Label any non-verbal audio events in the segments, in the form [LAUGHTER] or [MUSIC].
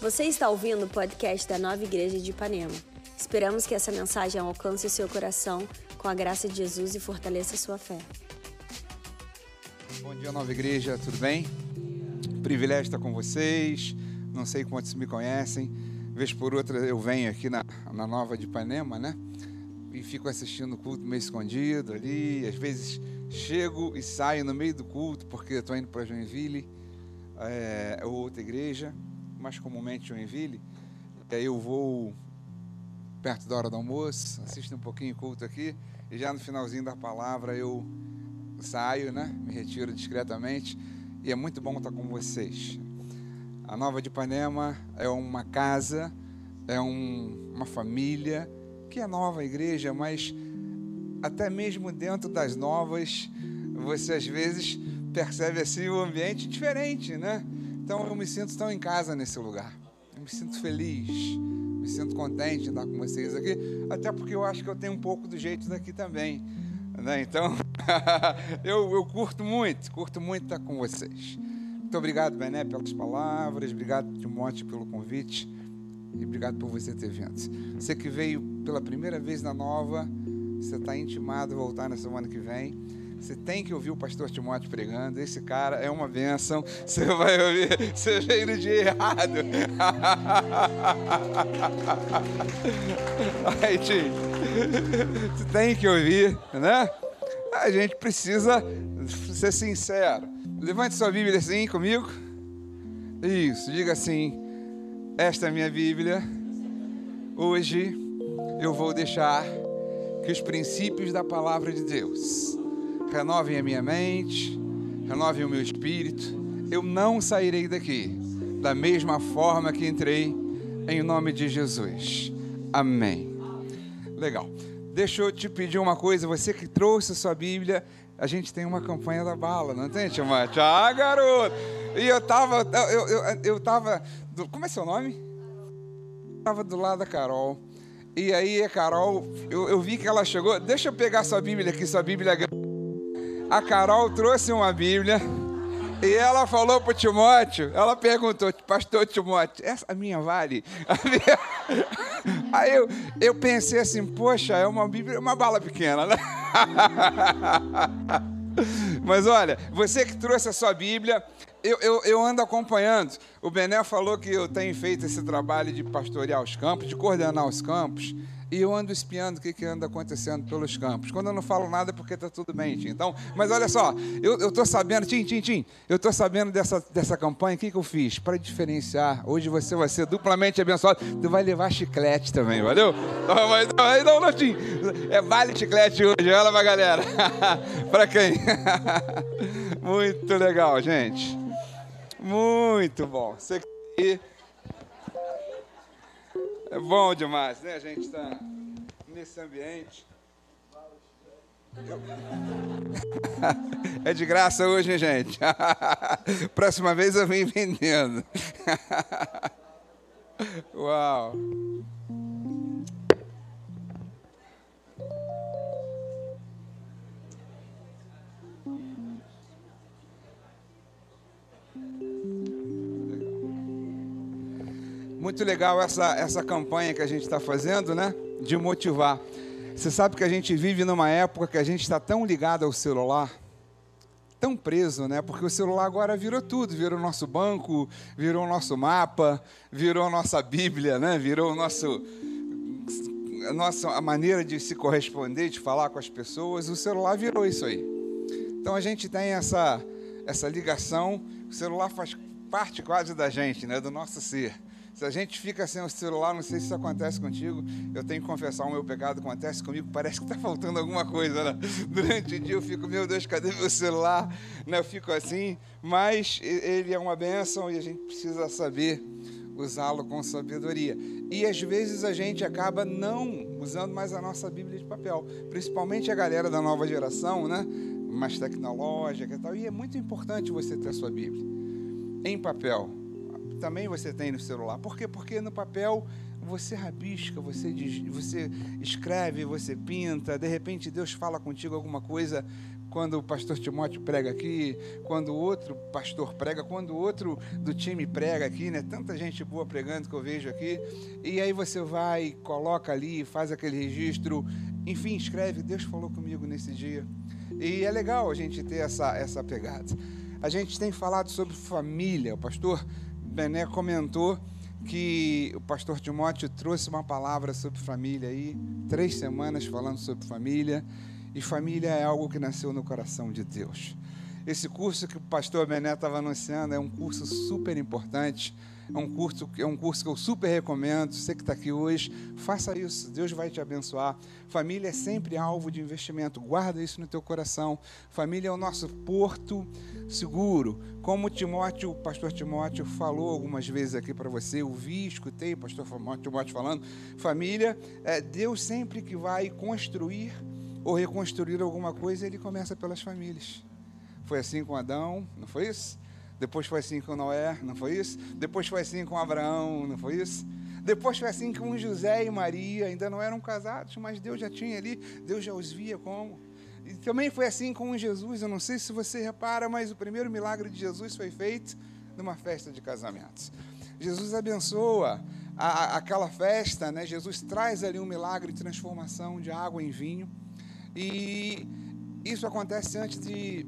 Você está ouvindo o podcast da Nova Igreja de Ipanema. Esperamos que essa mensagem alcance o seu coração com a graça de Jesus e fortaleça a sua fé. Bom dia, Nova Igreja, tudo bem? Privilégio estar com vocês. Não sei quantos me conhecem. Vez por outra eu venho aqui na, na Nova de Ipanema, né? E fico assistindo o culto meio escondido ali. Às vezes chego e saio no meio do culto porque estou indo para Joinville é, ou outra igreja mais comumente Joinville. E aí eu vou perto da hora do almoço, assisto um pouquinho culto aqui, e já no finalzinho da palavra eu saio, né? Me retiro discretamente. E é muito bom estar com vocês. A Nova de Ipanema é uma casa, é um, uma família, que é nova igreja, mas até mesmo dentro das novas, você às vezes percebe assim o ambiente diferente, né? Então eu me sinto tão em casa nesse lugar. Eu me sinto feliz, me sinto contente de estar com vocês aqui, até porque eu acho que eu tenho um pouco do jeito daqui também. Né? Então, [LAUGHS] eu, eu curto muito, curto muito estar com vocês. Muito obrigado, Bené, pelas palavras, obrigado, Timóteo, pelo convite e obrigado por você ter vindo. Você que veio pela primeira vez na Nova, você está intimado a voltar na semana que vem. Você tem que ouvir o pastor Timóteo pregando. Esse cara é uma bênção. Você vai ouvir. Você veio no dia errado. [LAUGHS] Aí, Tim. Você tem que ouvir, né? A gente precisa ser sincero. Levante sua Bíblia assim comigo. Isso, diga assim: Esta é a minha Bíblia. Hoje eu vou deixar que os princípios da palavra de Deus renovem a minha mente, renovem o meu espírito. Eu não sairei daqui da mesma forma que entrei, em nome de Jesus. Amém. Legal. Deixa eu te pedir uma coisa, você que trouxe a sua Bíblia, a gente tem uma campanha da bala, não tem, Timóteo? Ah, garoto! E eu tava, eu, eu, eu tava, do, como é seu nome? Eu tava do lado da Carol. E aí a Carol, eu, eu vi que ela chegou, deixa eu pegar sua Bíblia aqui, sua Bíblia a Carol trouxe uma Bíblia e ela falou para Timóteo, ela perguntou, pastor Timóteo, essa minha vale? [LAUGHS] Minha... Aí eu, eu pensei assim, poxa, é uma Bíblia, uma bala pequena, né? [LAUGHS] Mas olha, você que trouxe a sua Bíblia, eu, eu, eu, ando acompanhando. O Bené falou que eu tenho feito esse trabalho de pastorear os campos, de coordenar os campos e eu ando espiando o que, que anda acontecendo pelos campos. Quando eu não falo nada é porque está tudo bem, Tim. Então, mas olha só, eu estou sabendo, Tim, Tim, Tim, eu estou sabendo dessa, dessa campanha, o que, que eu fiz? Para diferenciar, hoje você vai ser duplamente abençoado, tu vai levar chiclete também, valeu? Não, mas, não, não, Tim, é vale chiclete hoje, olha pra galera. [LAUGHS] para quem? [LAUGHS] Muito legal, gente. Muito bom. Você que é bom demais, né? A gente está nesse ambiente. É de graça hoje, hein, gente? [LAUGHS] Próxima vez eu venho vendendo. [LAUGHS] Uau! Muito legal essa, essa campanha que a gente está fazendo, né? De motivar. Você sabe que a gente vive numa época que a gente está tão ligado ao celular, tão preso, né? Porque o celular agora virou tudo, virou nosso banco, virou nosso mapa, virou nossa Bíblia, né? Virou nosso a nossa a maneira de se corresponder, de falar com as pessoas, o celular virou isso aí. Então a gente tem essa essa ligação, o celular faz parte quase da gente, né? Do nosso ser. Se a gente fica sem o celular, não sei se isso acontece contigo, eu tenho que confessar, o meu pecado acontece comigo, parece que está faltando alguma coisa. Né? [LAUGHS] Durante o dia eu fico, meu Deus, cadê meu celular? Né? Eu fico assim, mas ele é uma bênção e a gente precisa saber usá-lo com sabedoria. E às vezes a gente acaba não usando mais a nossa Bíblia de papel, principalmente a galera da nova geração, né? mais tecnológica e tal. E é muito importante você ter a sua Bíblia em papel também você tem no celular. Por quê? Porque no papel você rabisca, você, você escreve, você pinta, de repente Deus fala contigo alguma coisa quando o pastor Timóteo prega aqui, quando outro pastor prega, quando outro do time prega aqui, né? Tanta gente boa pregando que eu vejo aqui. E aí você vai, coloca ali, faz aquele registro, enfim, escreve, Deus falou comigo nesse dia. E é legal a gente ter essa, essa pegada. A gente tem falado sobre família. O pastor Bené comentou que o pastor Timóteo trouxe uma palavra sobre família aí, três semanas falando sobre família. E família é algo que nasceu no coração de Deus. Esse curso que o pastor Bené estava anunciando é um curso super importante. É um curso, é um curso que eu super recomendo. Você que está aqui hoje, faça isso. Deus vai te abençoar. Família é sempre alvo de investimento. Guarda isso no teu coração. Família é o nosso porto seguro. Como Timóteo, o pastor Timóteo falou algumas vezes aqui para você, eu vi, escutei o pastor Timóteo falando. Família, é Deus sempre que vai construir ou reconstruir alguma coisa, ele começa pelas famílias. Foi assim com Adão, não foi isso? Depois foi assim com Noé, não foi isso? Depois foi assim com Abraão, não foi isso? Depois foi assim com José e Maria, ainda não eram casados, mas Deus já tinha ali, Deus já os via como. E também foi assim com Jesus, eu não sei se você repara, mas o primeiro milagre de Jesus foi feito numa festa de casamentos. Jesus abençoa a, aquela festa, né? Jesus traz ali um milagre de transformação de água em vinho. E isso acontece antes de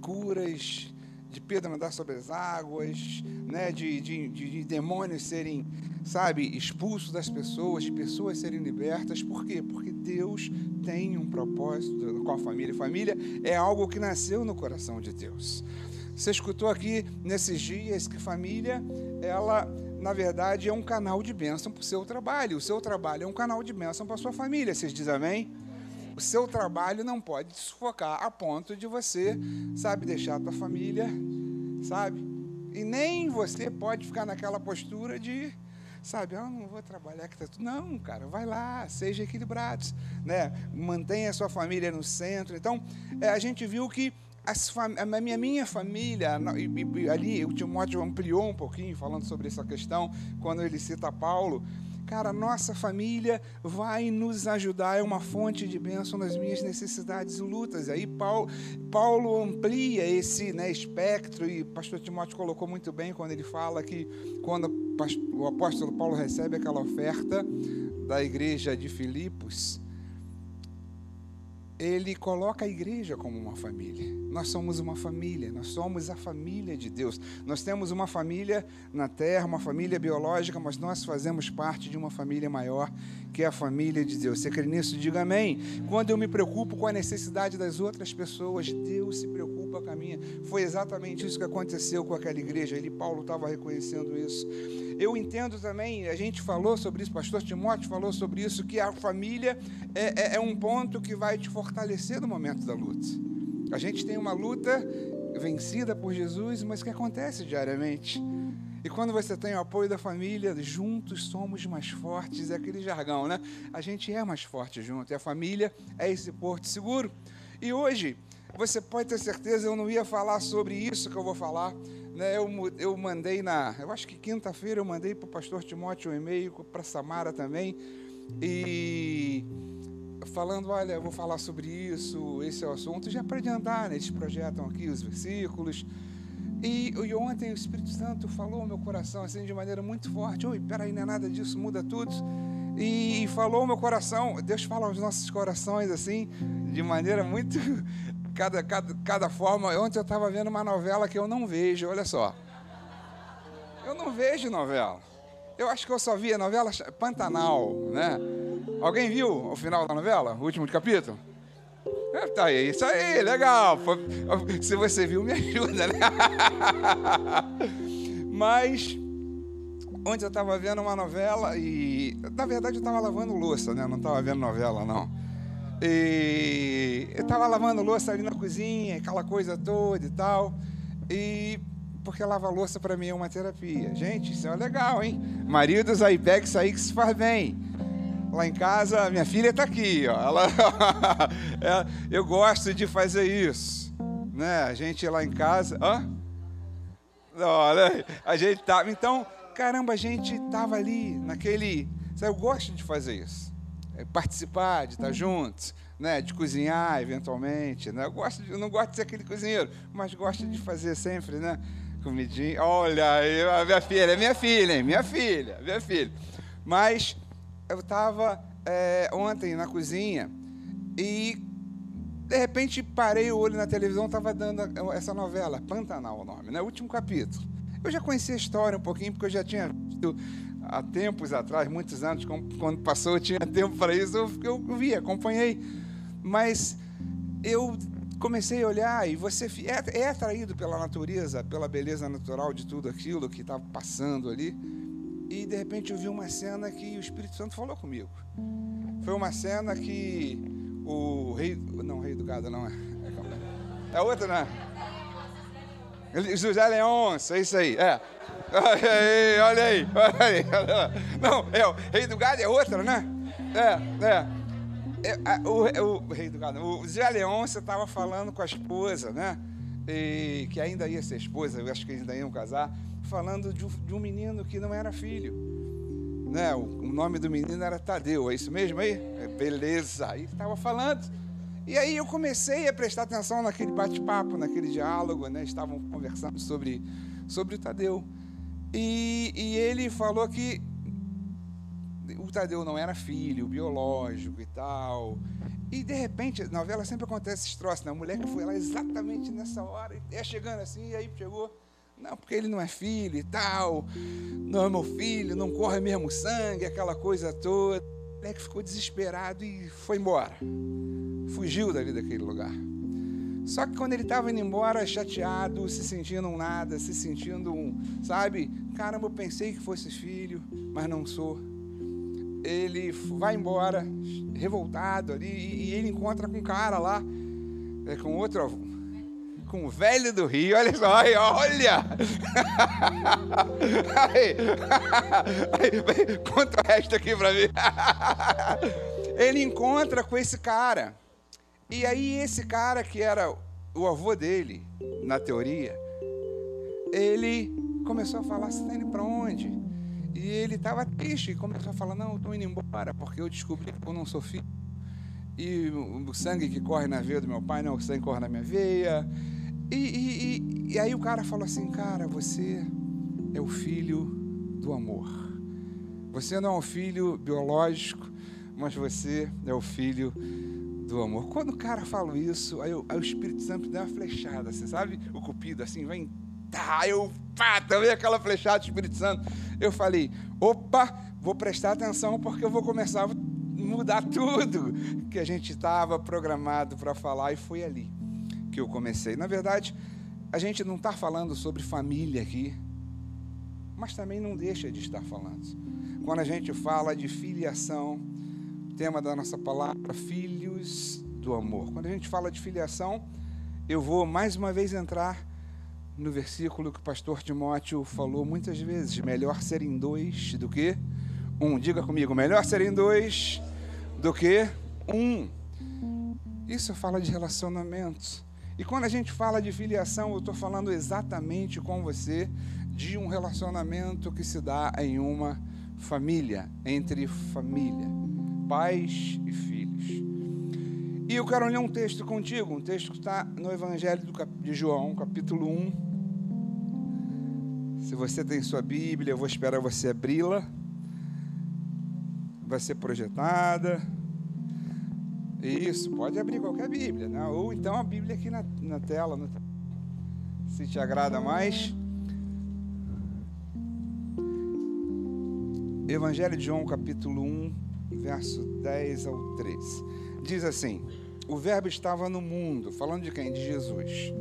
curas, de Pedro andar sobre as águas, né, de, de, de, de, demônios serem, sabe, expulsos das pessoas, de pessoas serem libertas. Por quê? Porque Deus tem um propósito com a família. Família é algo que nasceu no coração de Deus. Você escutou aqui nesses dias que família, ela, na verdade, é um canal de bênção para o seu trabalho. O seu trabalho é um canal de bênção para a sua família. Vocês dizem amém? O seu trabalho não pode te sufocar a ponto de você, sabe, deixar a tua família, sabe? E nem você pode ficar naquela postura de, sabe, eu ah, não vou trabalhar que tá tudo. Não, cara, vai lá, seja equilibrados, né? Mantenha a sua família no centro. Então, é, a gente viu que a minha, minha família, ali o Timóteo ampliou um pouquinho falando sobre essa questão, quando ele cita Paulo, Cara, nossa família vai nos ajudar, é uma fonte de bênção nas minhas necessidades e lutas. Aí Paulo, Paulo amplia esse né, espectro, e o pastor Timóteo colocou muito bem quando ele fala que quando o apóstolo Paulo recebe aquela oferta da igreja de Filipos, ele coloca a igreja como uma família. Nós somos uma família, nós somos a família de Deus. Nós temos uma família na terra, uma família biológica, mas nós fazemos parte de uma família maior, que é a família de Deus. Você crê nisso? Diga amém. Quando eu me preocupo com a necessidade das outras pessoas, Deus se preocupa com a minha. Foi exatamente isso que aconteceu com aquela igreja. Ele, Paulo, estava reconhecendo isso. Eu entendo também, a gente falou sobre isso, pastor Timóteo falou sobre isso, que a família é, é, é um ponto que vai te fortalecer no momento da luta. A gente tem uma luta vencida por Jesus, mas que acontece diariamente. E quando você tem o apoio da família, juntos somos mais fortes, é aquele jargão, né? A gente é mais forte junto, e a família é esse porto seguro. E hoje, você pode ter certeza, eu não ia falar sobre isso que eu vou falar, né, eu, eu mandei na, eu acho que quinta-feira eu mandei para o pastor Timóteo um e-mail, para Samara também, e falando, olha, eu vou falar sobre isso, esse é o assunto, já para adiantar, né, eles projetam aqui os versículos, e, e, ontem o Espírito Santo falou ao meu coração assim de maneira muito forte, oi, peraí, não é nada disso, muda tudo, e falou ao meu coração, Deus fala aos nossos corações assim, de maneira muito cada, cada, cada forma. Ontem eu estava vendo uma novela que eu não vejo, olha só. Eu não vejo novela. Eu acho que eu só vi a novela Pantanal, né? Alguém viu o final da novela? O último capítulo? É, tá aí, isso aí, legal. Se você viu, me ajuda, né? [LAUGHS] Mas ontem eu estava vendo uma novela e, na verdade, eu estava lavando louça, né? Não estava vendo novela, não. E eu estava lavando louça ali na cozinha, aquela coisa toda e tal. E porque lavar louça para mim é uma terapia. Gente, isso é legal, hein? Maridos aí, pega isso aí que se faz bem. Lá em casa, minha filha está aqui, ó. Ela, [LAUGHS] é, eu gosto de fazer isso, né? A gente lá em casa, hã? Olha, a gente tava, então, caramba, a gente tava ali naquele, eu gosto de fazer isso. Participar, de estar juntos, né? De cozinhar eventualmente, né? Eu gosto, de, eu não gosto de ser aquele cozinheiro, mas gosto de fazer sempre, né? Comidinha. Olha a minha filha, é minha filha, hein? Minha filha, minha filha. Mas eu estava é, ontem na cozinha e de repente parei o olho na televisão, estava dando essa novela, Pantanal o nome, né? O último capítulo. Eu já conhecia a história um pouquinho, porque eu já tinha visto há tempos atrás, muitos anos, quando passou, eu tinha [LAUGHS] tempo para isso, eu, eu vi, acompanhei. Mas eu comecei a olhar e você é, é atraído pela natureza, pela beleza natural de tudo aquilo que estava passando ali. E de repente eu vi uma cena que o Espírito Santo falou comigo. Foi uma cena que o rei. Não, o rei do gado não é. É outra, né? José Leôncio, é isso aí. É. Olha aí, olha aí, olha aí. Não, é, o rei do gado é outra, né? É, é. É, o, o, o, rei do gado, o Zé Leôncio estava falando com a esposa, né? E, que ainda ia ser esposa, eu acho que ainda iam casar, falando de um, de um menino que não era filho. Né? O, o, nome do menino era Tadeu, é isso mesmo aí? É, beleza, aí estava falando. E aí eu comecei a prestar atenção naquele bate-papo, naquele diálogo, né? Estavam conversando sobre, sobre o Tadeu. E, e ele falou que o Tadeu não era filho, biológico e tal. E de repente, na novela sempre acontece esse troço, né? A mulher que foi lá exatamente nessa hora, é chegando assim, e aí chegou. Não, porque ele não é filho e tal, não é meu filho, não corre mesmo sangue, aquela coisa toda. O moleque ficou desesperado e foi embora. Fugiu dali daquele lugar. Só que quando ele estava indo embora, chateado, se sentindo um nada, se sentindo um, sabe? Caramba, eu pensei que fosse filho, mas não sou ele vai embora, revoltado ali, e ele encontra com um cara lá, é, com outro, com o velho do Rio, olha só, olha! [LAUGHS] Aí, [LAUGHS] conta o resto aqui para mim. [LAUGHS] Ele encontra com esse cara, e aí esse cara que era o avô dele, na teoria, ele começou a falar, você está indo para onde? E ele estava triste e começou a falar: Não, estou indo embora porque eu descobri que eu não sou filho. E o sangue que corre na veia do meu pai não o sangue corre na minha veia. E, e, e, e aí o cara falou assim: Cara, você é o filho do amor. Você não é um filho biológico, mas você é o filho do amor. Quando o cara fala isso, aí, aí o Espírito Santo dá uma flechada, assim, sabe? O cupido assim, vem tá, eu pá, também aquela flechada do Espírito Santo. Eu falei, opa, vou prestar atenção porque eu vou começar a mudar tudo que a gente estava programado para falar e foi ali que eu comecei. Na verdade, a gente não está falando sobre família aqui, mas também não deixa de estar falando. Quando a gente fala de filiação, tema da nossa palavra, do amor. Quando a gente fala de filiação, eu vou mais uma vez entrar no versículo que o pastor Timóteo falou muitas vezes: melhor serem dois do que um. Diga comigo: melhor serem dois do que um. Isso fala de relacionamentos. E quando a gente fala de filiação, eu estou falando exatamente com você de um relacionamento que se dá em uma família, entre família, pais e filhos. E eu quero ler um texto contigo, um texto que está no Evangelho de João, capítulo 1, se você tem sua Bíblia, eu vou esperar você abri-la. Vai ser projetada. Isso, pode abrir qualquer Bíblia, né? ou então a Bíblia aqui na, na tela, no, se te agrada mais. Evangelho de João, capítulo 1, verso 10 ao 13. Diz assim: O Verbo estava no mundo, falando de quem? De Jesus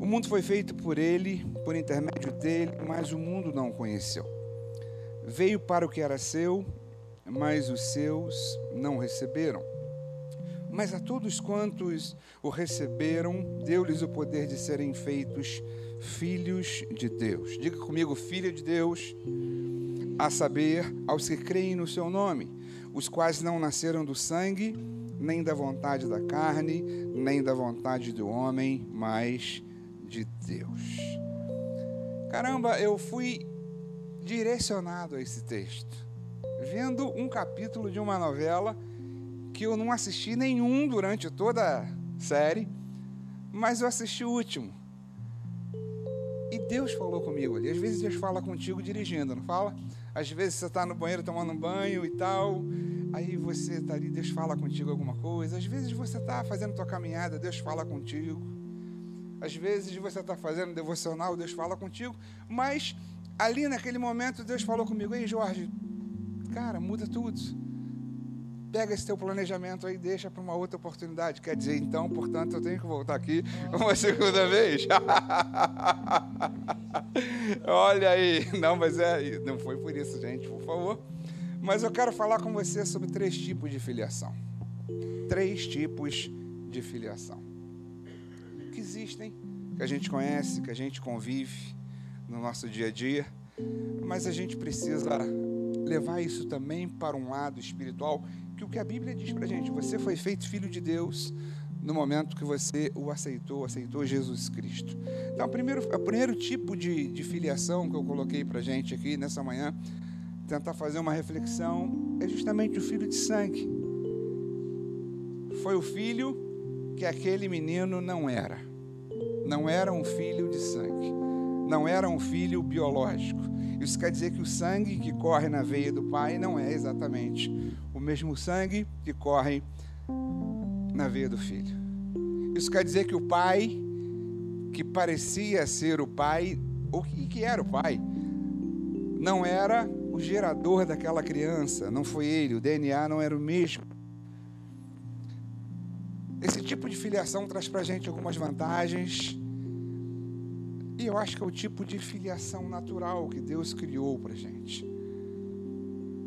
o mundo foi feito por ele, por intermédio dele, mas o mundo não o conheceu. Veio para o que era seu, mas os seus não receberam. Mas a todos quantos o receberam, deu-lhes o poder de serem feitos filhos de Deus. Diga comigo, filho de Deus, a saber, aos que creem no seu nome, os quais não nasceram do sangue, nem da vontade da carne, nem da vontade do homem, mas de Deus. Caramba, eu fui direcionado a esse texto. vendo um capítulo de uma novela que eu não assisti nenhum durante toda a série, mas eu assisti o último. E Deus falou comigo ali. Às vezes Deus fala contigo dirigindo, não fala? Às vezes você está no banheiro tomando um banho e tal. Aí você está ali, Deus fala contigo alguma coisa. Às vezes você está fazendo tua caminhada, Deus fala contigo. Às vezes você está fazendo devocional, Deus fala contigo. Mas ali naquele momento Deus falou comigo: Ei, Jorge, cara, muda tudo. Pega esse teu planejamento aí e deixa para uma outra oportunidade. Quer dizer, então, portanto, eu tenho que voltar aqui [LAUGHS] uma segunda vez. [LAUGHS] Olha aí. Não, mas é, não foi por isso, gente, por favor. Mas eu quero falar com você sobre três tipos de filiação. Três tipos de filiação. Que existem, que a gente conhece, que a gente convive no nosso dia a dia, mas a gente precisa levar isso também para um lado espiritual, que o que a Bíblia diz para a gente, você foi feito filho de Deus no momento que você o aceitou, aceitou Jesus Cristo. Então, o primeiro, o primeiro tipo de, de filiação que eu coloquei para a gente aqui nessa manhã, tentar fazer uma reflexão, é justamente o filho de sangue. Foi o filho que aquele menino não era. Não era um filho de sangue. Não era um filho biológico isso quer dizer que o sangue que corre na veia do pai não é exatamente o mesmo sangue que corre na veia do filho. Isso quer dizer que o pai, que parecia ser o pai, ou que era o pai, não era o gerador daquela criança, não foi ele, o DNA não era o mesmo. Esse tipo de filiação traz para a gente algumas vantagens eu acho que é o tipo de filiação natural que Deus criou para gente.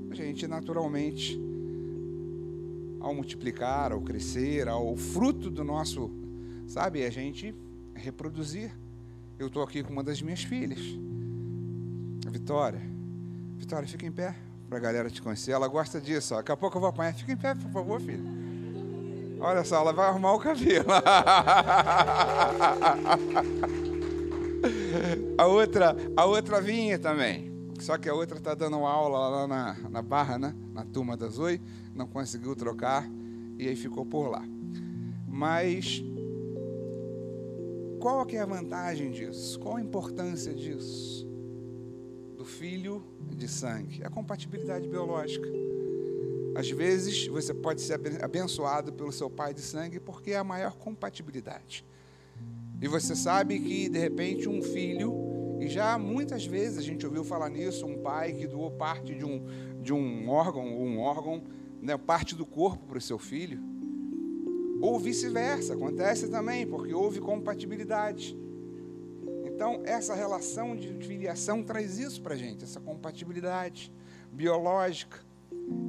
A gente, naturalmente, ao multiplicar, ao crescer, ao fruto do nosso, sabe, a gente reproduzir. Eu estou aqui com uma das minhas filhas, a Vitória. Vitória, fica em pé para a galera te conhecer. Ela gosta disso. Ó. Daqui a pouco eu vou apanhar. Fica em pé, por favor, filho. Olha só, ela vai arrumar o cabelo. [LAUGHS] a outra, a outra vinha também. Só que a outra está dando aula lá na, na Barra, né? na turma da Zoe, não conseguiu trocar e aí ficou por lá. Mas qual que é a vantagem disso? Qual a importância disso? Do filho de sangue? A compatibilidade biológica. Às vezes você pode ser abençoado pelo seu pai de sangue porque é a maior compatibilidade. E você sabe que, de repente, um filho, e já muitas vezes a gente ouviu falar nisso, um pai que doou parte de um, de um órgão, ou um órgão, né, parte do corpo para o seu filho, ou vice-versa, acontece também, porque houve compatibilidade. Então, essa relação de filiação traz isso para a gente, essa compatibilidade biológica,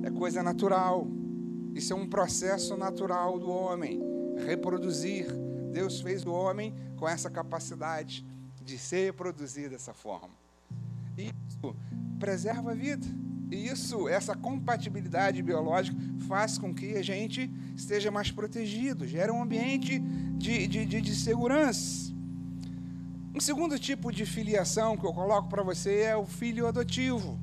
é coisa natural. Isso é um processo natural do homem, reproduzir Deus fez o homem com essa capacidade de se reproduzir dessa forma. E isso preserva a vida. E isso, essa compatibilidade biológica, faz com que a gente esteja mais protegido, gera um ambiente de, de, de, de segurança. Um segundo tipo de filiação que eu coloco para você é o filho adotivo.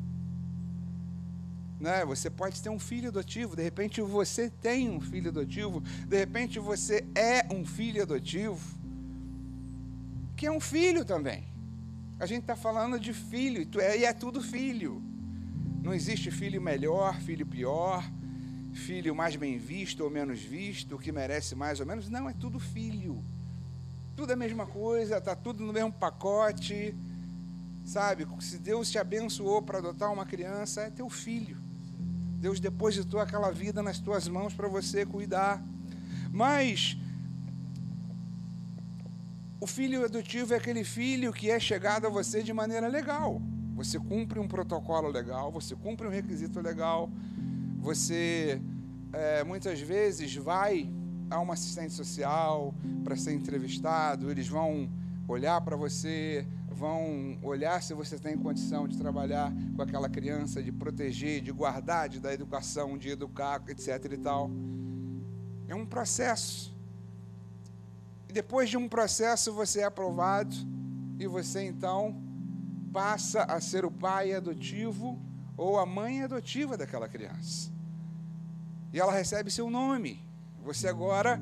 Né? Você pode ter um filho adotivo, de repente você tem um filho adotivo, de repente você é um filho adotivo, que é um filho também. A gente está falando de filho, e é tudo filho. Não existe filho melhor, filho pior, filho mais bem visto ou menos visto, que merece mais ou menos. Não, é tudo filho. Tudo é a mesma coisa, está tudo no mesmo pacote. Sabe, se Deus te abençoou para adotar uma criança, é teu filho. Deus depositou aquela vida nas tuas mãos para você cuidar. Mas o filho adotivo é aquele filho que é chegado a você de maneira legal. Você cumpre um protocolo legal, você cumpre um requisito legal, você é, muitas vezes vai a uma assistente social para ser entrevistado, eles vão olhar para você, vão olhar se você tem condição de trabalhar com aquela criança, de proteger, de guardar, de dar educação, de educar, etc. e tal. É um processo. E depois de um processo você é aprovado e você então passa a ser o pai adotivo ou a mãe adotiva daquela criança. E ela recebe seu nome. Você agora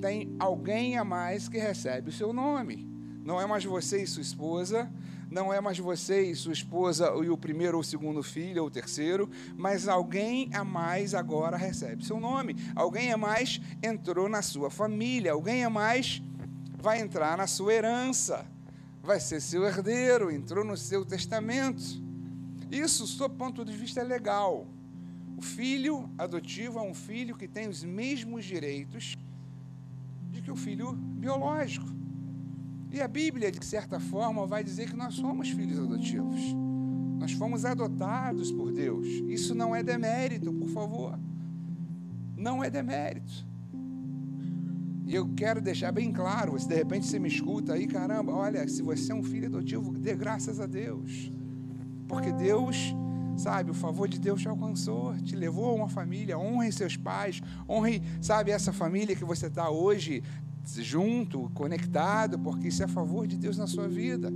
tem alguém a mais que recebe o seu nome. Não é mais você e sua esposa, não é mais você e sua esposa e o primeiro ou o segundo filho ou o terceiro, mas alguém a mais agora recebe seu nome. Alguém a mais entrou na sua família, alguém a mais vai entrar na sua herança, vai ser seu herdeiro, entrou no seu testamento. Isso, do ponto de vista, legal. O filho adotivo é um filho que tem os mesmos direitos de que o filho biológico. E a Bíblia, de certa forma, vai dizer que nós somos filhos adotivos. Nós fomos adotados por Deus. Isso não é demérito, por favor. Não é demérito. E eu quero deixar bem claro, se de repente você me escuta aí, caramba, olha, se você é um filho adotivo, dê graças a Deus. Porque Deus, sabe, o favor de Deus te alcançou, te levou a uma família, honre seus pais, honre, sabe, essa família que você está hoje junto, conectado, porque isso é a favor de Deus na sua vida.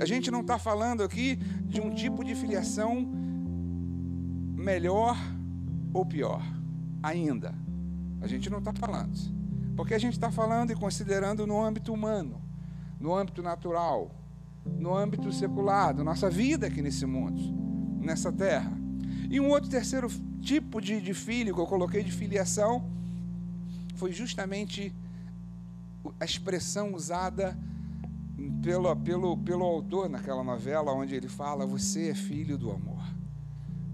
A gente não está falando aqui de um tipo de filiação melhor ou pior, ainda. A gente não está falando. Porque a gente está falando e considerando no âmbito humano, no âmbito natural, no âmbito secular, da nossa vida aqui nesse mundo, nessa terra. E um outro terceiro tipo de, de filho que eu coloquei de filiação foi justamente a expressão usada pelo, pelo, pelo autor naquela novela, onde ele fala: Você é filho do amor.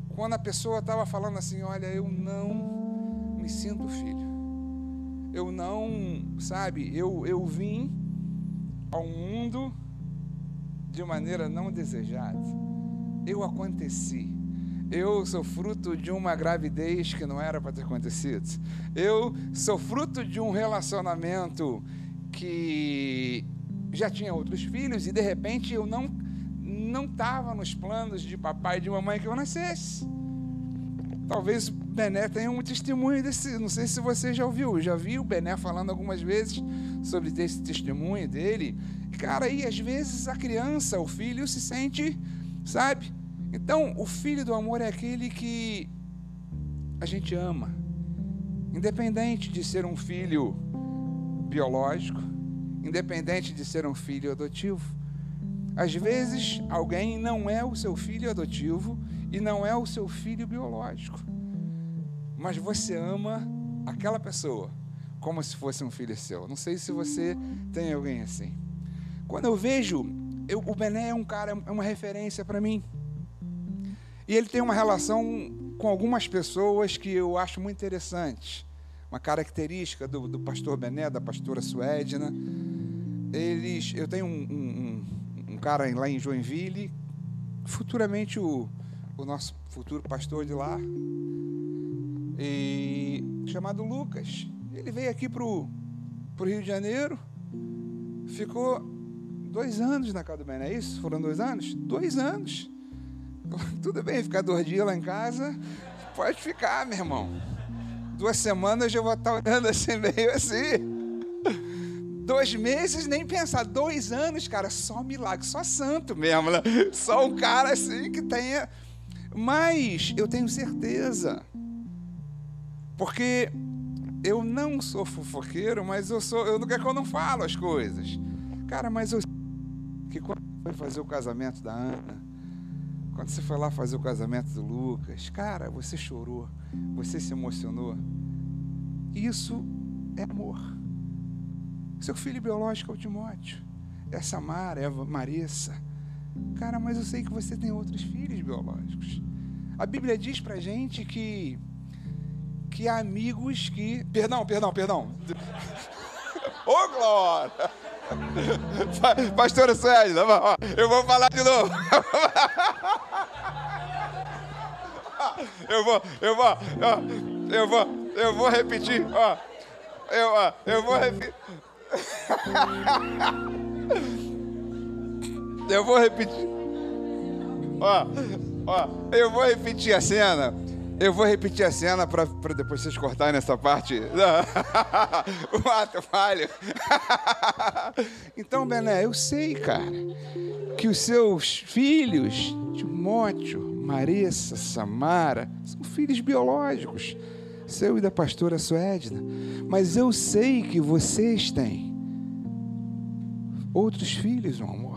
Quando a pessoa estava falando assim: Olha, eu não me sinto filho eu não, sabe, eu, eu vim ao mundo de maneira não desejada. Eu aconteci. Eu sou fruto de uma gravidez que não era para ter acontecido. Eu sou fruto de um relacionamento que já tinha outros filhos e de repente eu não não estava nos planos de papai e de mamãe que eu nascesse. Talvez o Bené tenha um testemunho desse. Não sei se você já ouviu. já vi o Bené falando algumas vezes sobre esse testemunho dele. Cara, aí às vezes a criança, o filho, se sente, sabe? Então, o filho do amor é aquele que a gente ama. Independente de ser um filho biológico, independente de ser um filho adotivo. Às vezes, alguém não é o seu filho adotivo e não é o seu filho biológico. Mas você ama aquela pessoa como se fosse um filho seu. Não sei se você tem alguém assim. Quando eu vejo, eu, o Bené é um cara, é uma referência para mim. E ele tem uma relação com algumas pessoas que eu acho muito interessante. Uma característica do, do pastor Bené, da pastora Suedna. Eles, eu tenho um, um, um cara lá em Joinville, futuramente o, o nosso futuro pastor de lá, e, chamado Lucas. Ele veio aqui para o Rio de Janeiro, ficou dois anos na casa do Bené, é isso? Foram dois anos? Dois anos. [LAUGHS] Tudo bem ficar dois dias lá em casa, pode ficar, meu irmão. Duas semanas eu vou estar olhando assim, meio assim. Dois meses, nem pensar. Dois anos, cara, só milagre, só santo mesmo, né? Só um cara assim que tenha mas eu tenho certeza, porque eu não sou fofoqueiro, mas eu sou, eu não quero que eu não falo as coisas. Cara, mas eu que quando foi fazer o casamento da Ana, quando você foi lá fazer o casamento do Lucas, cara, você chorou, você se emocionou. Isso é amor. Seu filho biológico é o Timóteo. É a Marissa. Cara, mas eu sei que você tem outros filhos biológicos. A Bíblia diz pra gente que que há amigos que. Perdão, perdão, perdão. [LAUGHS] Ô, oh, glória! Pastora Sueli, eu vou falar de novo. Eu vou, eu vou, eu vou, eu vou repetir, ó. Eu, ó, eu vou repetir. [LAUGHS] Eu vou repetir. Ó, ó, eu vou repetir a cena. Eu vou repetir a cena para depois vocês cortarem nessa parte. [LAUGHS] o ato falho. [LAUGHS] então, Bené, eu sei, cara, que os seus filhos, Timóteo, Marissa, Samara, são filhos biológicos, seu e da pastora Suedna. Mas eu sei que vocês têm outros filhos, meu amor.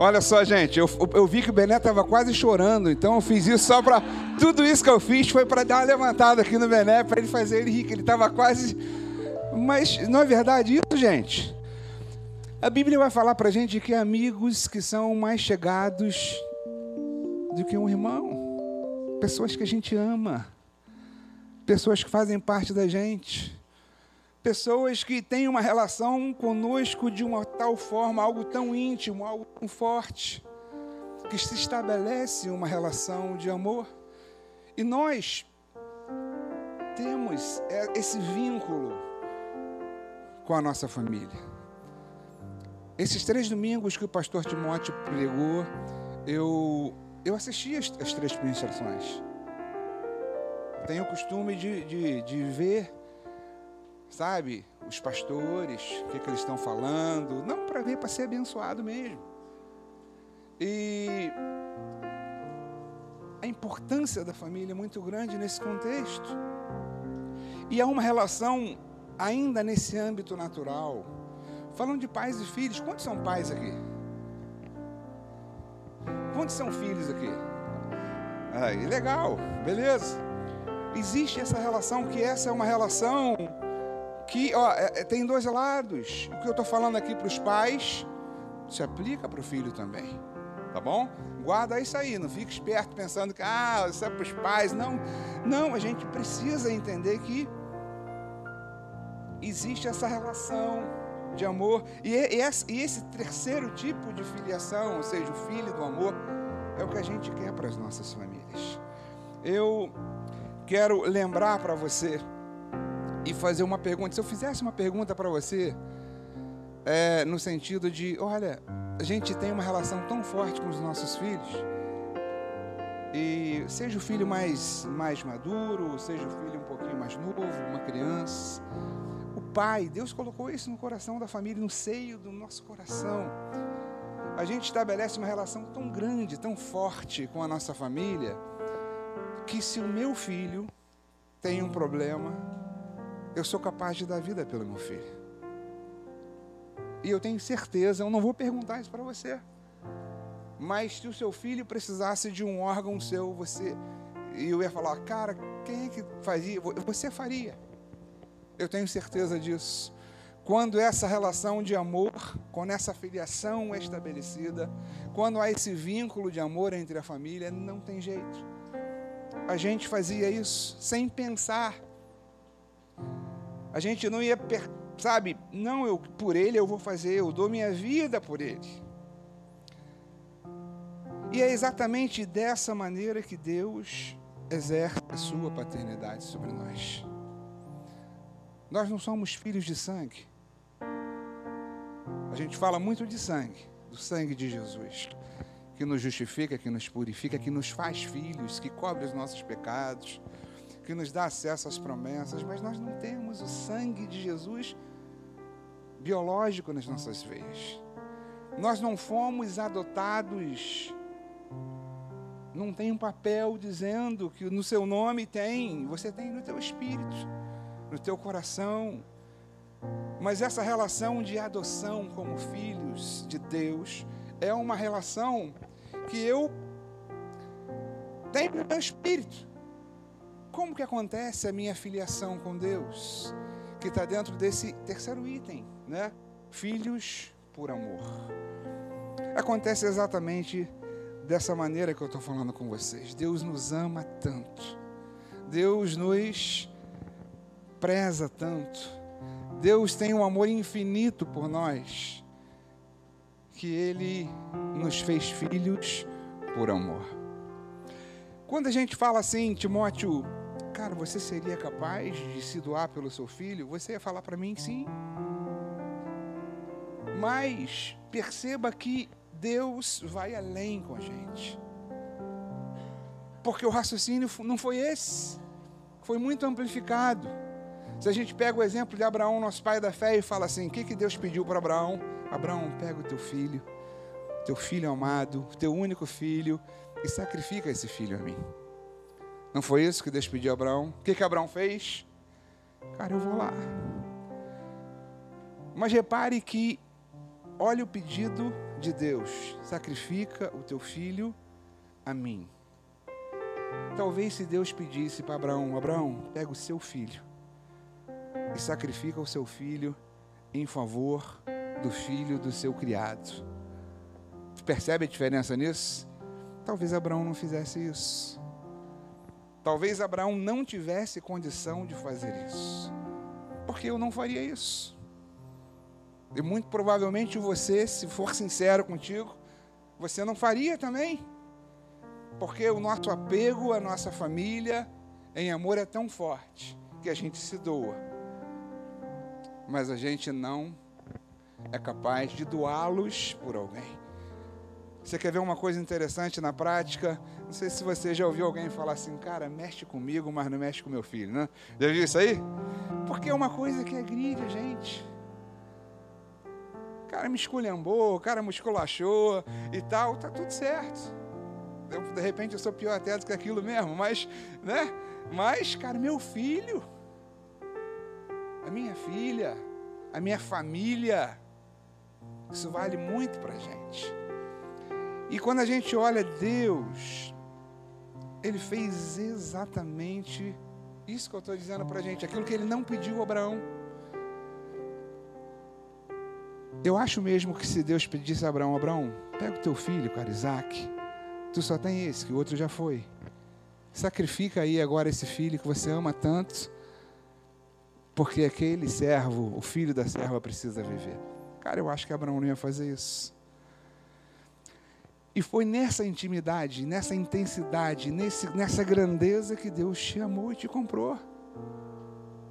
Olha só, gente, eu, eu vi que o Bené estava quase chorando, então eu fiz isso só para. Tudo isso que eu fiz foi para dar uma levantada aqui no Bené, para ele fazer ele rir, que ele estava quase. Mas não é verdade isso, gente? A Bíblia vai falar para a gente que amigos que são mais chegados do que um irmão, pessoas que a gente ama, pessoas que fazem parte da gente pessoas que têm uma relação conosco de uma tal forma, algo tão íntimo, algo tão forte, que se estabelece uma relação de amor. E nós temos esse vínculo com a nossa família. Esses três domingos que o pastor Timóteo pregou, eu, eu assisti as, as três ministrações. Tenho o costume de, de, de ver sabe, os pastores, o que, que eles estão falando, não para ver, para ser abençoado mesmo. E a importância da família é muito grande nesse contexto. E há uma relação ainda nesse âmbito natural. Falando de pais e filhos, quantos são pais aqui? Quantos são filhos aqui? Aí, legal, beleza. Existe essa relação que essa é uma relação que ó, é, é, tem dois lados. O que eu estou falando aqui para os pais se aplica para o filho também. Tá bom? Guarda isso aí, não fique esperto pensando que ah, isso é para os pais. Não, não, a gente precisa entender que existe essa relação de amor. E esse terceiro tipo de filiação, ou seja, o filho do amor, é o que a gente quer para as nossas famílias. Eu quero lembrar para você e fazer uma pergunta. Se eu fizesse uma pergunta para você, é, no sentido de: olha, a gente tem uma relação tão forte com os nossos filhos, e seja o filho mais, mais maduro, seja o filho um pouquinho mais novo, uma criança, o pai, Deus colocou isso no coração da família, no seio do nosso coração. A gente estabelece uma relação tão grande, tão forte com a nossa família, que se o meu filho tem um problema, eu sou capaz de dar vida pelo meu filho. E eu tenho certeza, eu não vou perguntar isso para você. Mas se o seu filho precisasse de um órgão seu, você. E eu ia falar, cara, quem é que fazia? Você faria. Eu tenho certeza disso. Quando essa relação de amor, quando essa filiação é estabelecida, quando há esse vínculo de amor entre a família, não tem jeito. A gente fazia isso sem pensar a gente não ia, sabe, não, eu por ele eu vou fazer, eu dou minha vida por ele. E é exatamente dessa maneira que Deus exerce a sua paternidade sobre nós. Nós não somos filhos de sangue. A gente fala muito de sangue, do sangue de Jesus, que nos justifica, que nos purifica, que nos faz filhos, que cobre os nossos pecados, que nos dá acesso às promessas, mas nós não temos o sangue de Jesus biológico nas nossas veias. Nós não fomos adotados. Não tem um papel dizendo que no seu nome tem, você tem no teu espírito, no teu coração. Mas essa relação de adoção como filhos de Deus é uma relação que eu tenho no meu espírito. Como que acontece a minha filiação com Deus? Que está dentro desse terceiro item, né? Filhos por amor. Acontece exatamente dessa maneira que eu estou falando com vocês. Deus nos ama tanto. Deus nos preza tanto. Deus tem um amor infinito por nós, que Ele nos fez filhos por amor. Quando a gente fala assim, Timóteo, cara, você seria capaz de se doar pelo seu filho? Você ia falar para mim sim. Mas perceba que Deus vai além com a gente. Porque o raciocínio não foi esse. Foi muito amplificado. Se a gente pega o exemplo de Abraão, nosso pai da fé, e fala assim: o que, que Deus pediu para Abraão? Abraão, pega o teu filho, teu filho amado, teu único filho, e sacrifica esse filho a mim. Não foi isso que Deus pediu a Abraão? O que, que Abraão fez? Cara, eu vou lá. Mas repare que, olha o pedido de Deus: sacrifica o teu filho a mim. Talvez se Deus pedisse para Abraão: Abraão, pega o seu filho e sacrifica o seu filho em favor do filho do seu criado. Percebe a diferença nisso? Talvez Abraão não fizesse isso. Talvez Abraão não tivesse condição de fazer isso. Porque eu não faria isso. E muito provavelmente você, se for sincero contigo, você não faria também. Porque o nosso apego à nossa família em amor é tão forte que a gente se doa. Mas a gente não é capaz de doá-los por alguém. Você quer ver uma coisa interessante na prática? Não sei se você já ouviu alguém falar assim, cara, mexe comigo, mas não mexe com meu filho, né? Já viu isso aí? Porque é uma coisa que agride a gente. O cara me esculhambou, o cara me esculachou e tal, tá tudo certo. Eu, de repente eu sou pior até do que aquilo mesmo, mas, né? Mas, cara, meu filho, a minha filha, a minha família, isso vale muito pra gente. E quando a gente olha Deus, Ele fez exatamente isso que eu estou dizendo para a gente, aquilo que Ele não pediu a Abraão. Eu acho mesmo que se Deus pedisse a Abraão, Abraão, pega o teu filho, cara, Isaac, tu só tem esse, que o outro já foi. Sacrifica aí agora esse filho que você ama tanto, porque aquele servo, o filho da serva, precisa viver. Cara, eu acho que Abraão não ia fazer isso. E foi nessa intimidade, nessa intensidade, nesse, nessa grandeza que Deus te amou e te comprou.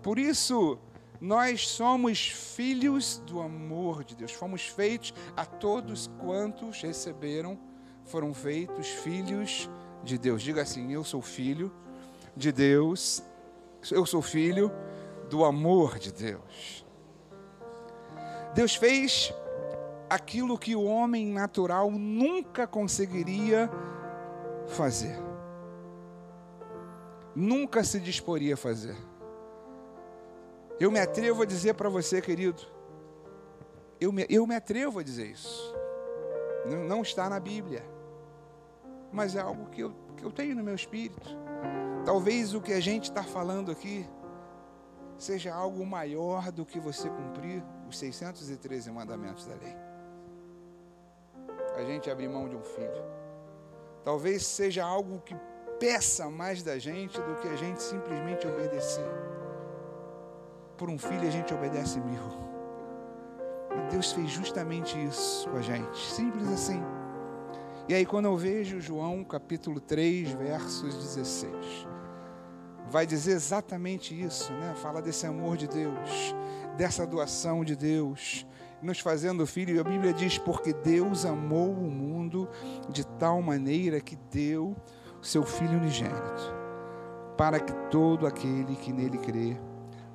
Por isso, nós somos filhos do amor de Deus. Fomos feitos a todos quantos receberam, foram feitos filhos de Deus. Diga assim: Eu sou filho de Deus. Eu sou filho do amor de Deus. Deus fez aquilo que o homem natural nunca conseguiria fazer. Nunca se disporia a fazer. Eu me atrevo a dizer para você, querido, eu me, eu me atrevo a dizer isso. Não, não, está na Bíblia, mas é algo que eu, que eu tenho no meu espírito. Talvez o que a gente está falando aqui seja algo maior do que você cumprir os 613 mandamentos da lei a gente abrir mão de um filho. Talvez seja algo que peça mais da gente do que a gente simplesmente obedecer. Por um filho a gente obedece mil. E Deus fez justamente isso com a gente, simples assim. E aí, quando eu vejo João capítulo 3, versos 16, vai dizer exatamente isso, né? Fala desse amor de Deus, dessa doação de Deus, nos fazendo filho. E a Bíblia diz: porque Deus amou o mundo de tal maneira que deu o seu Filho unigênito, para que todo aquele que nele crê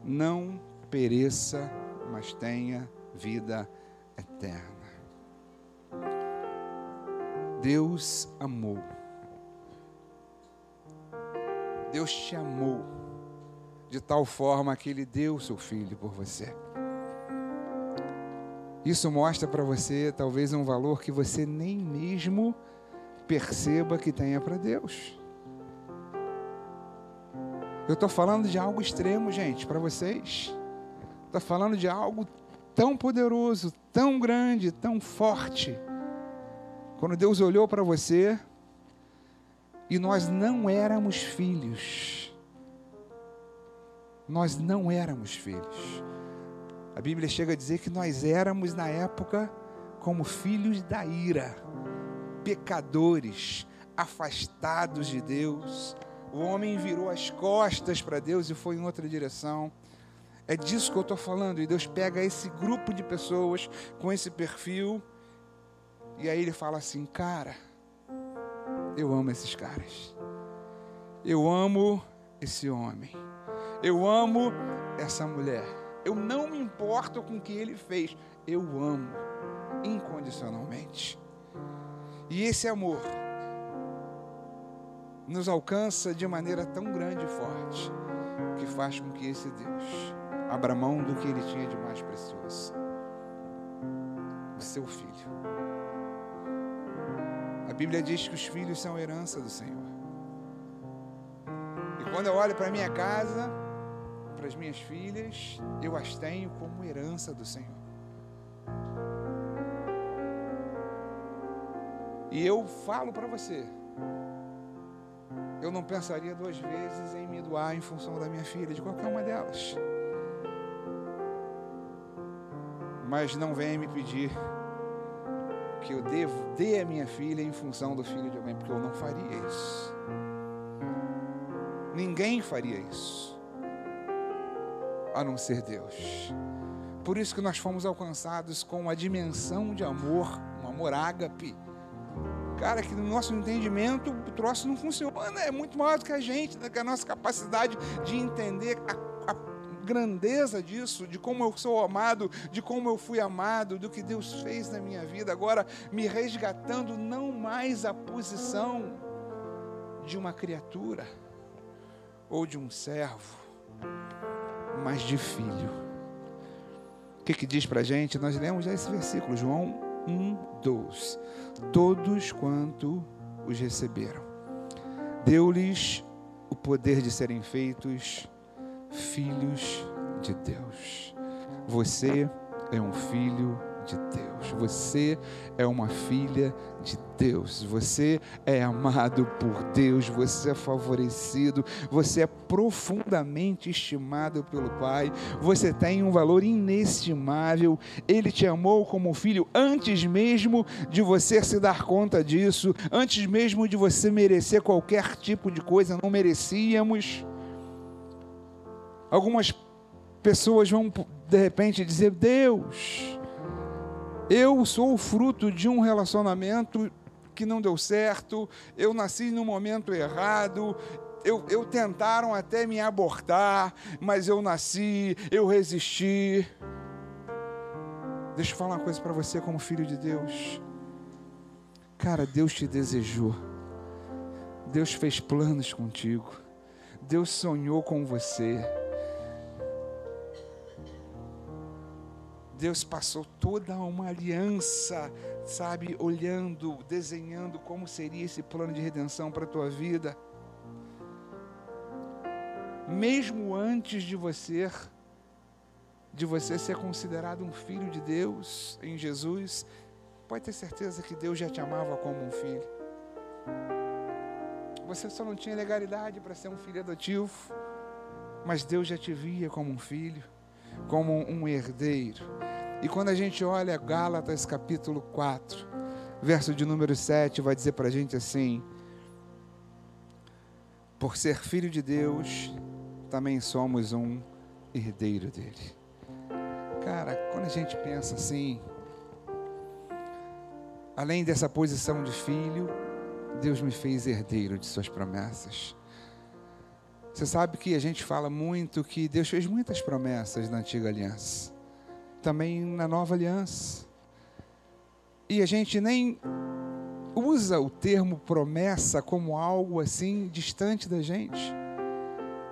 não pereça, mas tenha vida eterna. Deus amou. Deus te amou de tal forma que Ele deu o seu filho por você. Isso mostra para você talvez um valor que você nem mesmo perceba que tenha para Deus. Eu estou falando de algo extremo, gente, para vocês. Estou falando de algo tão poderoso, tão grande, tão forte. Quando Deus olhou para você e nós não éramos filhos. Nós não éramos filhos. A Bíblia chega a dizer que nós éramos na época como filhos da ira, pecadores, afastados de Deus. O homem virou as costas para Deus e foi em outra direção. É disso que eu estou falando. E Deus pega esse grupo de pessoas com esse perfil e aí ele fala assim: Cara, eu amo esses caras. Eu amo esse homem. Eu amo essa mulher. Eu não me importo com o que ele fez. Eu amo incondicionalmente. E esse amor nos alcança de maneira tão grande e forte que faz com que esse Deus abra mão do que ele tinha de mais precioso o seu filho. A Bíblia diz que os filhos são herança do Senhor. E quando eu olho para minha casa, para as minhas filhas, eu as tenho como herança do Senhor. E eu falo para você, eu não pensaria duas vezes em me doar em função da minha filha, de qualquer uma delas. Mas não venha me pedir que eu devo, dê a minha filha em função do filho de alguém, porque eu não faria isso. Ninguém faria isso, a não ser Deus. Por isso que nós fomos alcançados com a dimensão de amor, um amor ágape. Cara, que no nosso entendimento o troço não funciona, é muito maior do que a gente, do que a nossa capacidade de entender a, a grandeza disso, de como eu sou amado, de como eu fui amado, do que Deus fez na minha vida, agora me resgatando não mais a posição de uma criatura ou de um servo, mas de filho. O que, que diz para a gente? Nós lemos já esse versículo, João 1, 2. Todos quanto os receberam, deu-lhes o poder de serem feitos filhos de Deus. Você é um filho de Deus. Você é uma filha de Deus. Você é amado por Deus. Você é favorecido. Você é profundamente estimado pelo Pai. Você tem um valor inestimável. Ele te amou como filho antes mesmo de você se dar conta disso, antes mesmo de você merecer qualquer tipo de coisa. Não merecíamos. Algumas pessoas vão de repente dizer: Deus eu sou o fruto de um relacionamento que não deu certo, eu nasci no momento errado, eu, eu, tentaram até me abortar, mas eu nasci, eu resisti. Deixa eu falar uma coisa para você, como filho de Deus. Cara, Deus te desejou, Deus fez planos contigo, Deus sonhou com você. Deus passou toda uma aliança, sabe, olhando, desenhando como seria esse plano de redenção para a tua vida. Mesmo antes de você de você ser considerado um filho de Deus em Jesus, pode ter certeza que Deus já te amava como um filho. Você só não tinha legalidade para ser um filho adotivo, mas Deus já te via como um filho, como um herdeiro. E quando a gente olha Gálatas capítulo 4, verso de número 7, vai dizer para a gente assim: Por ser filho de Deus, também somos um herdeiro dele. Cara, quando a gente pensa assim, além dessa posição de filho, Deus me fez herdeiro de suas promessas. Você sabe que a gente fala muito que Deus fez muitas promessas na antiga aliança também na nova aliança. E a gente nem usa o termo promessa como algo assim distante da gente.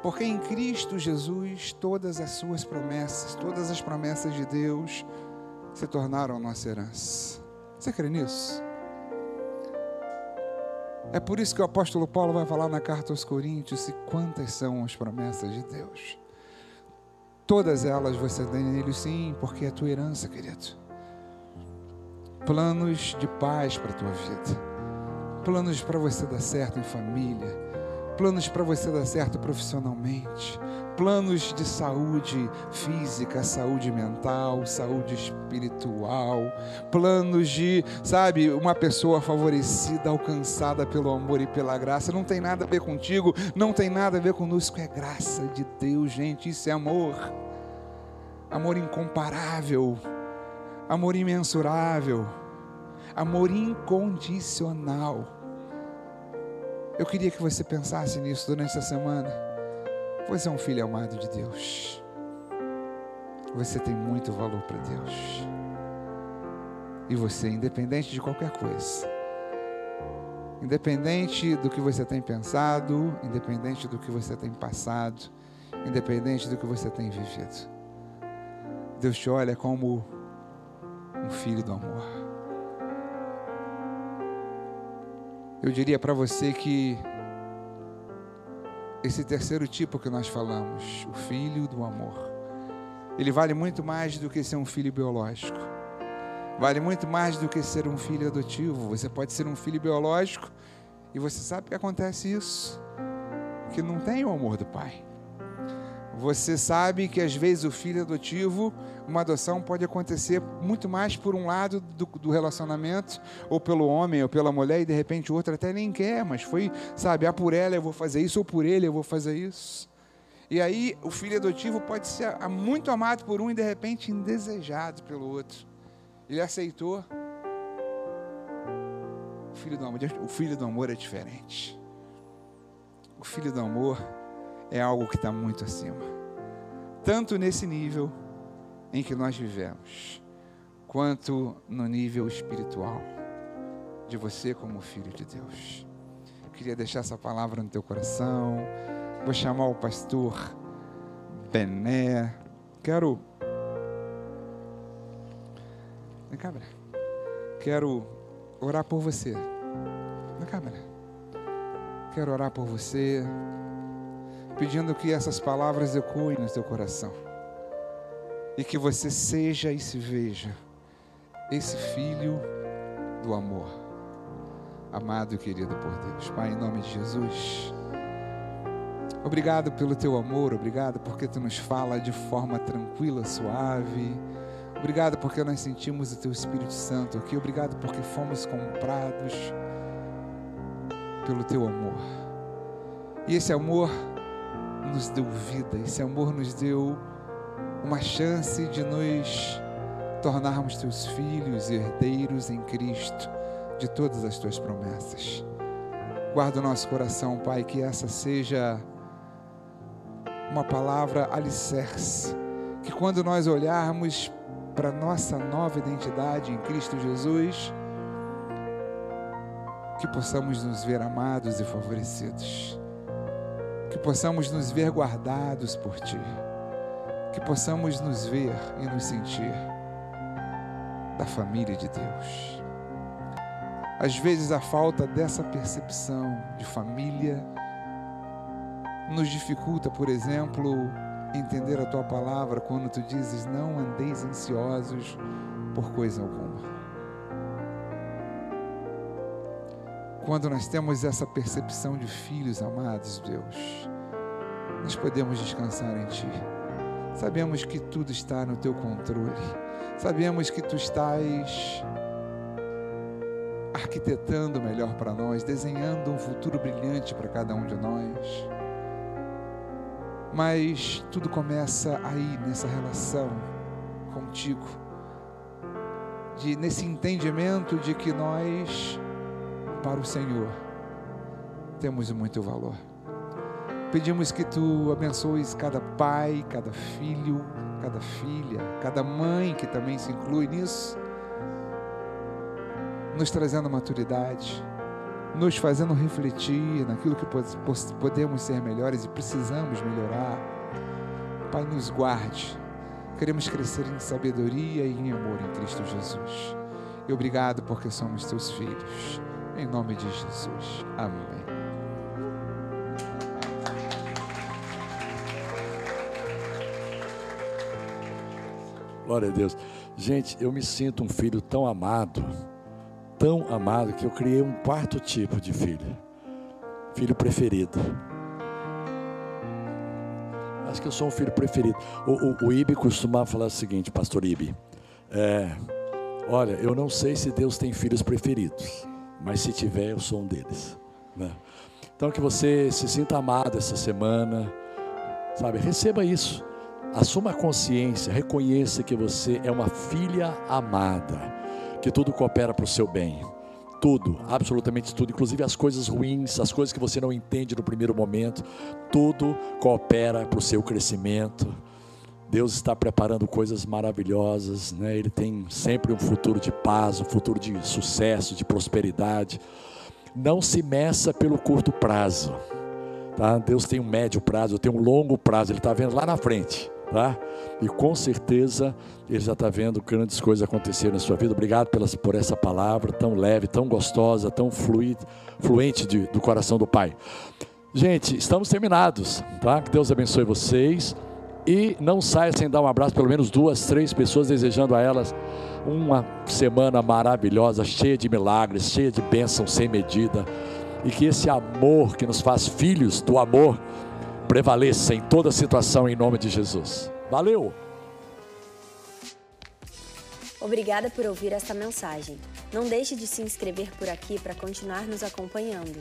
Porque em Cristo Jesus todas as suas promessas, todas as promessas de Deus se tornaram nossa herança. Você crê nisso? É por isso que o apóstolo Paulo vai falar na carta aos Coríntios e quantas são as promessas de Deus. Todas elas você tem nele, sim, porque é tua herança, querido. Planos de paz para a tua vida. Planos para você dar certo em família. Planos para você dar certo profissionalmente. Planos de saúde física, saúde mental, saúde espiritual. Planos de, sabe, uma pessoa favorecida, alcançada pelo amor e pela graça. Não tem nada a ver contigo, não tem nada a ver conosco. É graça de Deus, gente. Isso é amor amor incomparável, amor imensurável, amor incondicional. Eu queria que você pensasse nisso durante essa semana. Você é um filho amado de Deus. Você tem muito valor para Deus. E você, independente de qualquer coisa, independente do que você tem pensado, independente do que você tem passado, independente do que você tem vivido, Deus te olha como um filho do amor. Eu diria para você que esse terceiro tipo que nós falamos, o filho do amor, ele vale muito mais do que ser um filho biológico. Vale muito mais do que ser um filho adotivo. Você pode ser um filho biológico e você sabe que acontece isso, que não tem o amor do pai. Você sabe que às vezes o filho adotivo, uma adoção pode acontecer muito mais por um lado do, do, relacionamento, ou pelo homem, ou pela mulher, e de repente o outro até nem quer, mas foi, sabe, ah, por ela eu vou fazer isso, ou por ele eu vou fazer isso. E aí o filho adotivo pode ser muito amado por um e de repente indesejado pelo outro. Ele aceitou. O filho do amor, o filho do amor é diferente. O filho do amor é algo que está muito acima. Tanto nesse nível em que nós vivemos, quanto no nível espiritual de você como filho de Deus. Eu queria deixar essa palavra no teu coração. Vou chamar o pastor Bené. Quero. Vem cá, Bené. Quero orar por você. Vem cá, Bené. Quero orar por você pedindo que essas palavras ecoem no teu coração e que você seja e se veja esse filho do amor, amado e querido por Deus. Pai, em nome de Jesus, obrigado pelo teu amor, obrigado porque tu nos fala de forma tranquila, suave. Obrigado porque nós sentimos o teu Espírito Santo aqui. Obrigado porque fomos comprados pelo teu amor. E esse amor nos deu vida, esse amor nos deu uma chance de nos tornarmos teus filhos e herdeiros em Cristo de todas as tuas promessas. Guarda o nosso coração, Pai, que essa seja uma palavra alicerce, que quando nós olharmos para nossa nova identidade em Cristo Jesus, que possamos nos ver amados e favorecidos que possamos nos ver guardados por Ti, que possamos nos ver e nos sentir da família de Deus. Às vezes a falta dessa percepção de família nos dificulta, por exemplo, entender a tua palavra quando tu dizes: Não andeis ansiosos por coisa alguma. Quando nós temos essa percepção de filhos amados, Deus, nós podemos descansar em Ti. Sabemos que tudo está no Teu controle. Sabemos que Tu estás arquitetando melhor para nós, desenhando um futuro brilhante para cada um de nós. Mas tudo começa aí nessa relação contigo, de nesse entendimento de que nós para o Senhor, temos muito valor. Pedimos que tu abençoes cada pai, cada filho, cada filha, cada mãe que também se inclui nisso, nos trazendo maturidade, nos fazendo refletir naquilo que podemos ser melhores e precisamos melhorar. Pai, nos guarde. Queremos crescer em sabedoria e em amor em Cristo Jesus. E obrigado porque somos teus filhos. Em nome de Jesus. Amém. Glória a Deus. Gente, eu me sinto um filho tão amado, tão amado, que eu criei um quarto tipo de filho. Filho preferido. Acho que eu sou um filho preferido. O, o, o Ibe costumava falar o seguinte, pastor Ibe. É, olha, eu não sei se Deus tem filhos preferidos mas se tiver, eu sou um deles. Né? Então, que você se sinta amado essa semana, sabe? Receba isso, assuma a consciência, reconheça que você é uma filha amada, que tudo coopera para o seu bem. Tudo, absolutamente tudo, inclusive as coisas ruins, as coisas que você não entende no primeiro momento, tudo coopera para o seu crescimento. Deus está preparando coisas maravilhosas, né? Ele tem sempre um futuro de paz, um futuro de sucesso, de prosperidade. Não se meça pelo curto prazo, tá? Deus tem um médio prazo, tem um longo prazo. Ele está vendo lá na frente, tá? E com certeza Ele já está vendo grandes coisas acontecer na sua vida. Obrigado pelas, por essa palavra tão leve, tão gostosa, tão fluide, fluente de, do coração do Pai. Gente, estamos terminados, tá? Que Deus abençoe vocês. E não saia sem dar um abraço, pelo menos duas, três pessoas, desejando a elas uma semana maravilhosa, cheia de milagres, cheia de bênçãos sem medida. E que esse amor que nos faz filhos do amor prevaleça em toda situação, em nome de Jesus. Valeu! Obrigada por ouvir esta mensagem. Não deixe de se inscrever por aqui para continuar nos acompanhando.